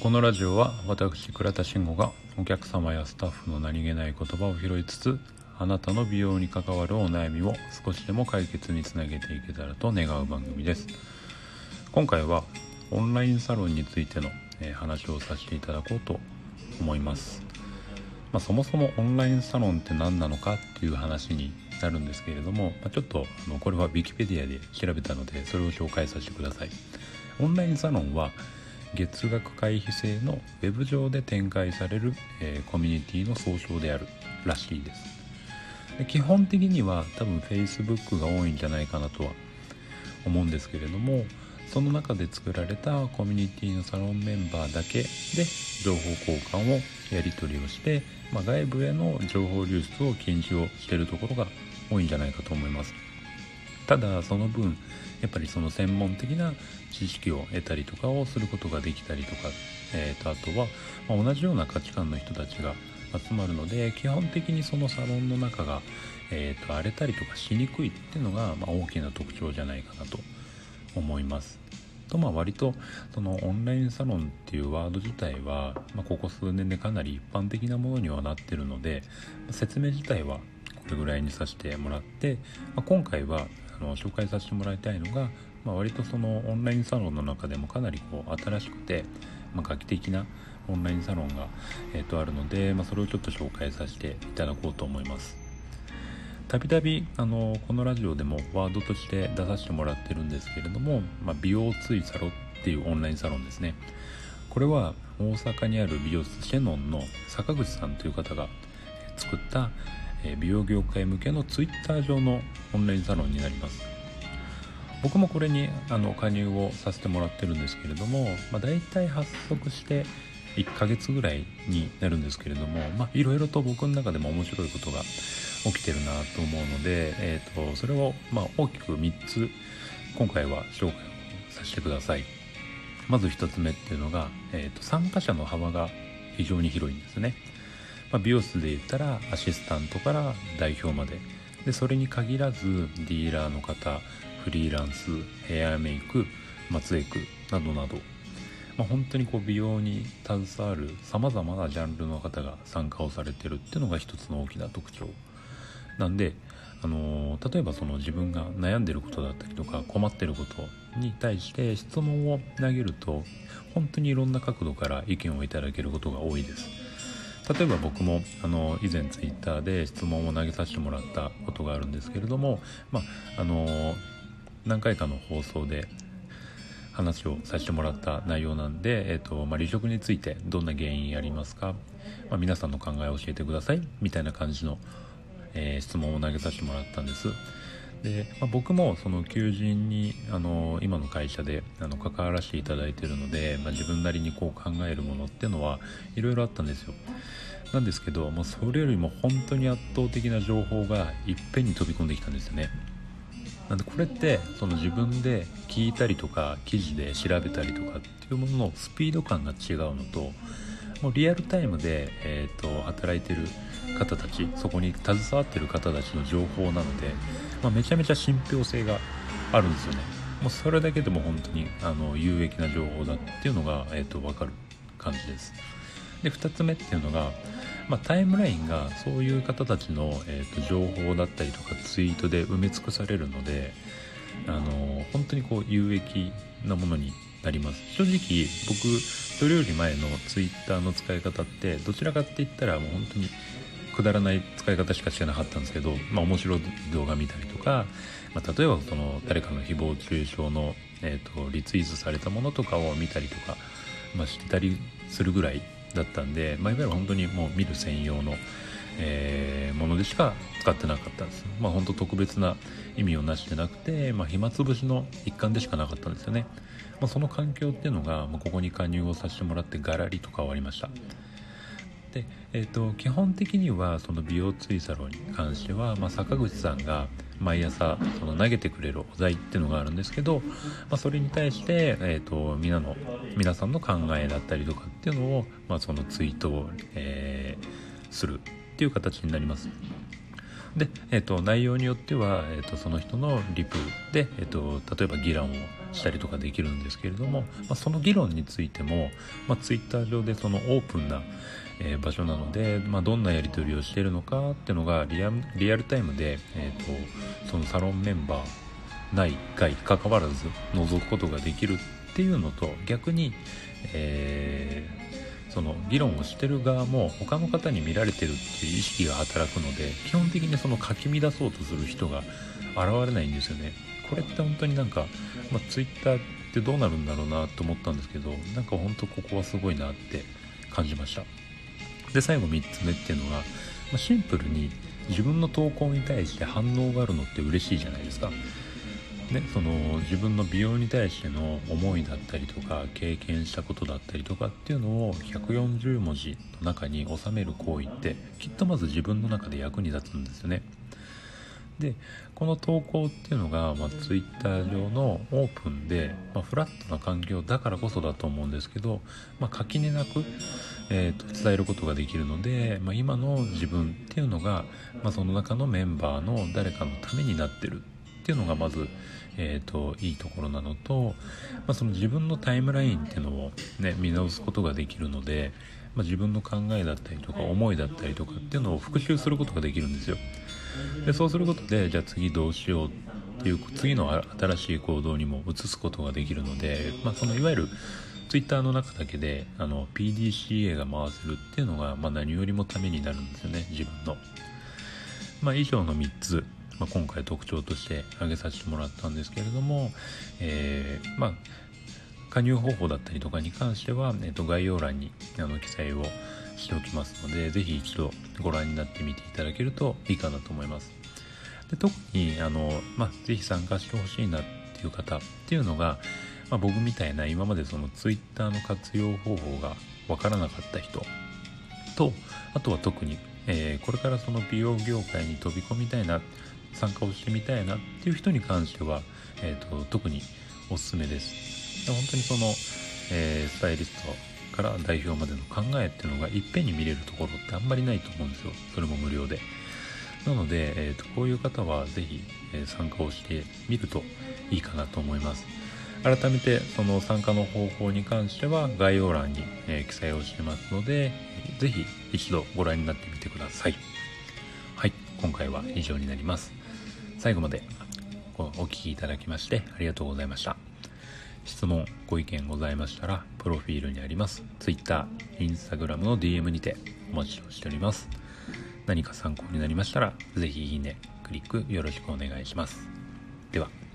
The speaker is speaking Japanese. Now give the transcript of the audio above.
このラジオは私倉田慎吾がお客様やスタッフの何気ない言葉を拾いつつあなたの美容に関わるお悩みを少しでも解決につなげていけたらと願う番組です。今回はオンラインサロンについての話をさせていただこうと思います、まあ、そもそもオンラインサロンって何なのかっていう話になるんですけれども、まあ、ちょっとあのこれは Wikipedia で調べたのでそれを紹介させてください。オンラインサロンは月額会費制の web 上で展開される、えー、コミュニティの総称であるらしいです。で基本的には多分 Facebook が多いんじゃないかなとは思うんですけれどもその中で作られたコミュニティのサロンメンバーだけで情報交換をやり取りをして、まあ、外部への情報流出を禁止をしているところが多いんじゃないかと思います。ただその分やっぱりその専門的な知識を得たりとかをすることができたりとか、えー、とあとは、まあ、同じような価値観の人たちが集まるので基本的にそのサロンの中が、えー、と荒れたりとかしにくいっていうのが、まあ、大きな特徴じゃないかなと思います。とまあ割とそのオンラインサロンっていうワード自体は、まあ、ここ数年でかなり一般的なものにはなってるので説明自体はこれぐらいにさせてもらって、まあ、今回はあの紹介させてもらいたいのが、まあ、割とそのオンラインサロンの中でもかなりこう新しくて、まあ、画期的なオンラインサロンが、えー、とあるので、まあ、それをちょっと紹介させていただこうと思います。たびたびあのこのラジオでもワードとして出させてもらってるんですけれども、まあ、美容ツイサロっていうオンラインサロンですねこれは大阪にある美容室シェノンの坂口さんという方が作った美容業界向けのツイッター上のオンラインサロンになります。僕もこれにあの加入をさせてもらってるんですけれども、まあ、大体発足して1ヶ月ぐらいになるんですけれどもいろいろと僕の中でも面白いことが起きてるなと思うので、えーと、それをま大きく3つ今回は紹介をさせてください。まず1つ目っていうのが、えーと参加者の幅が非常に広いんですね。まあ、美容室で言ったらアシスタントから代表まで。でそれに限らずディーラーの方フリーランスヘアメイク松江区などなど、まあ、本当にこう美容に携わるさまざまなジャンルの方が参加をされてるっていうのが一つの大きな特徴。なんで、あのー、例えばその自分が悩んでることだったりとか困ってることに対して質問を投げると本当にいろんな角度から意見をいただけることが多いです。例えば僕もあの以前ツイッターで質問を投げさせてもらったことがあるんですけれども、まあ、あの何回かの放送で話をさせてもらった内容なんで、えーとまあ、離職についてどんな原因ありますか、まあ、皆さんの考えを教えてくださいみたいな感じの、えー、質問を投げさせてもらったんです。で、まあ、僕もその求人にあの今の会社であの関わらせていただいているので、まあ、自分なりにこう考えるものっていうのはいろいろあったんですよ。なんですけどもうそれよりも本当に圧倒的な情報がいっぺんに飛び込んできたんですよね。なんでこれってその自分で聞いたりとか記事で調べたりとかっていうもののスピード感が違うのともうリアルタイムで、えーと働いてる方たちそこに携わってる方たちの情報なのでまあ、めちゃめちゃ信憑性があるんですよね。もうそれだけでも本当にあの有益な情報だっていうのが、えーと、分かる感じです。で2つ目っていうのが、まあ、タイムラインがそういう方たちの、えーと、情報だったりとかツイートで埋め尽くされるのであの本当にこう有益なものになります。正直僕それより前のツイッターの使い方ってどちらかって言ったらもう本当にくだらない使い方しかしてなかったんですけど、まあ、面白い動画見たりとか、まあ、例えばその誰かの誹謗中傷の、えーと、リツイートされたものとかを見たりとか、まあ、してたりするぐらいだったんで、まあ、いわゆる本当にもう見る専用の、えー、ものでしか使ってなかったんです。まあ、本当特別な意味をなしてなくて、まあ、暇つぶしの一環でしかなかったんですよね。まあ、その環境っていうのが、まあ、ここに加入をさせてもらってガラリと変わりました。で、えーと、基本的にはその美容ツイサロンに関しては、まあ、坂口さんが毎朝その投げてくれるお題っていうのがあるんですけど、まあ、それに対して、えーと、皆の皆さんの考えだったりとかっていうのを、まあ、そのツイートを、えー、するっていう形になります。で、えーと、内容によっては、えーと、その人のリプで、えーと、例えば議論をしたりとかできるんですけれども、まあ、その議論についても、まあ、ツイッター上でそのオープンな、えー、場所なので、まあ、どんなやり取りをしているのかっていうのがリアリアルタイムで、えー、とそのサロンメンバー内外関わらず覗くことができるっていうのと逆に、えーその議論をしてる側も他の方に見られてるっていう意識が働くので基本的にそのかき乱そうとする人が現れないんですよね。これって本当になんか、まあ、Twitter ってどうなるんだろうなと思ったんですけどなんか本当ここはすごいなって感じました。で最後3つ目っていうのが、まあ、シンプルに自分の投稿に対して反応があるのって嬉しいじゃないですか。ね、その自分の美容に対しての思いだったりとか経験したことだったりとかっていうのを140文字の中に収める行為ってきっとまず自分の中で役に立つんですよね。でこの投稿っていうのが、まあ、Twitter 上のオープンで、まあ、フラットな環境だからこそだと思うんですけど、まあ、垣根なく、えーと、伝えることができるので、まあ、今の自分っていうのが、まあ、その中のメンバーの誰かのためになってるっていうのがまず、えーと、いいところなのと、まあ、その自分のタイムラインっていうのを、ね、見直すことができるので、まあ、自分の考えだったりとか思いだったりとかっていうのを復習することができるんですよ。でそうすることでじゃあ次どうしようっていう次の新しい行動にも移すことができるので、まあ、そのいわゆる Twitter の中だけであの PDCA が回せるっていうのが、まあ、何よりもためになるんですよね自分の。まあ、以上の3つまあ、今回特徴として挙げさせてもらったんですけれども、えー、まあ、加入方法だったりとかに関しては、えー、と概要欄にあの記載をしておきますので、ぜひ一度ご覧になってみていただけるといいかなと思います。で特にあの、まあ、ぜひ参加してほしいなっていう方っていうのが、まあ、僕みたいな今までその Twitter の活用方法がわからなかった人とあとは特に、えー、これからその美容業界に飛び込みたいな参加をしてみたいなっていう人に関しては、えーと、特におすすめです。本当にその、えー、スタイリストから代表までの考えっていうのがいっぺんに見れるところってあんまりないと思うんですよ。それも無料で。なので、えーと、こういう方は是非、えー、参加をしてみるといいかなと思います。改めてその参加の方法に関しては概要欄に、えー、記載をしてますので、是非一度ご覧になってみてください。はい、今回は以上になります。最後までお聴きいただきましてありがとうございました。質問、ご意見ございましたら、プロフィールにあります Twitter、Instagram の DM にてお待ちをしております。何か参考になりましたら、是非いいね、クリックよろしくお願いします。では。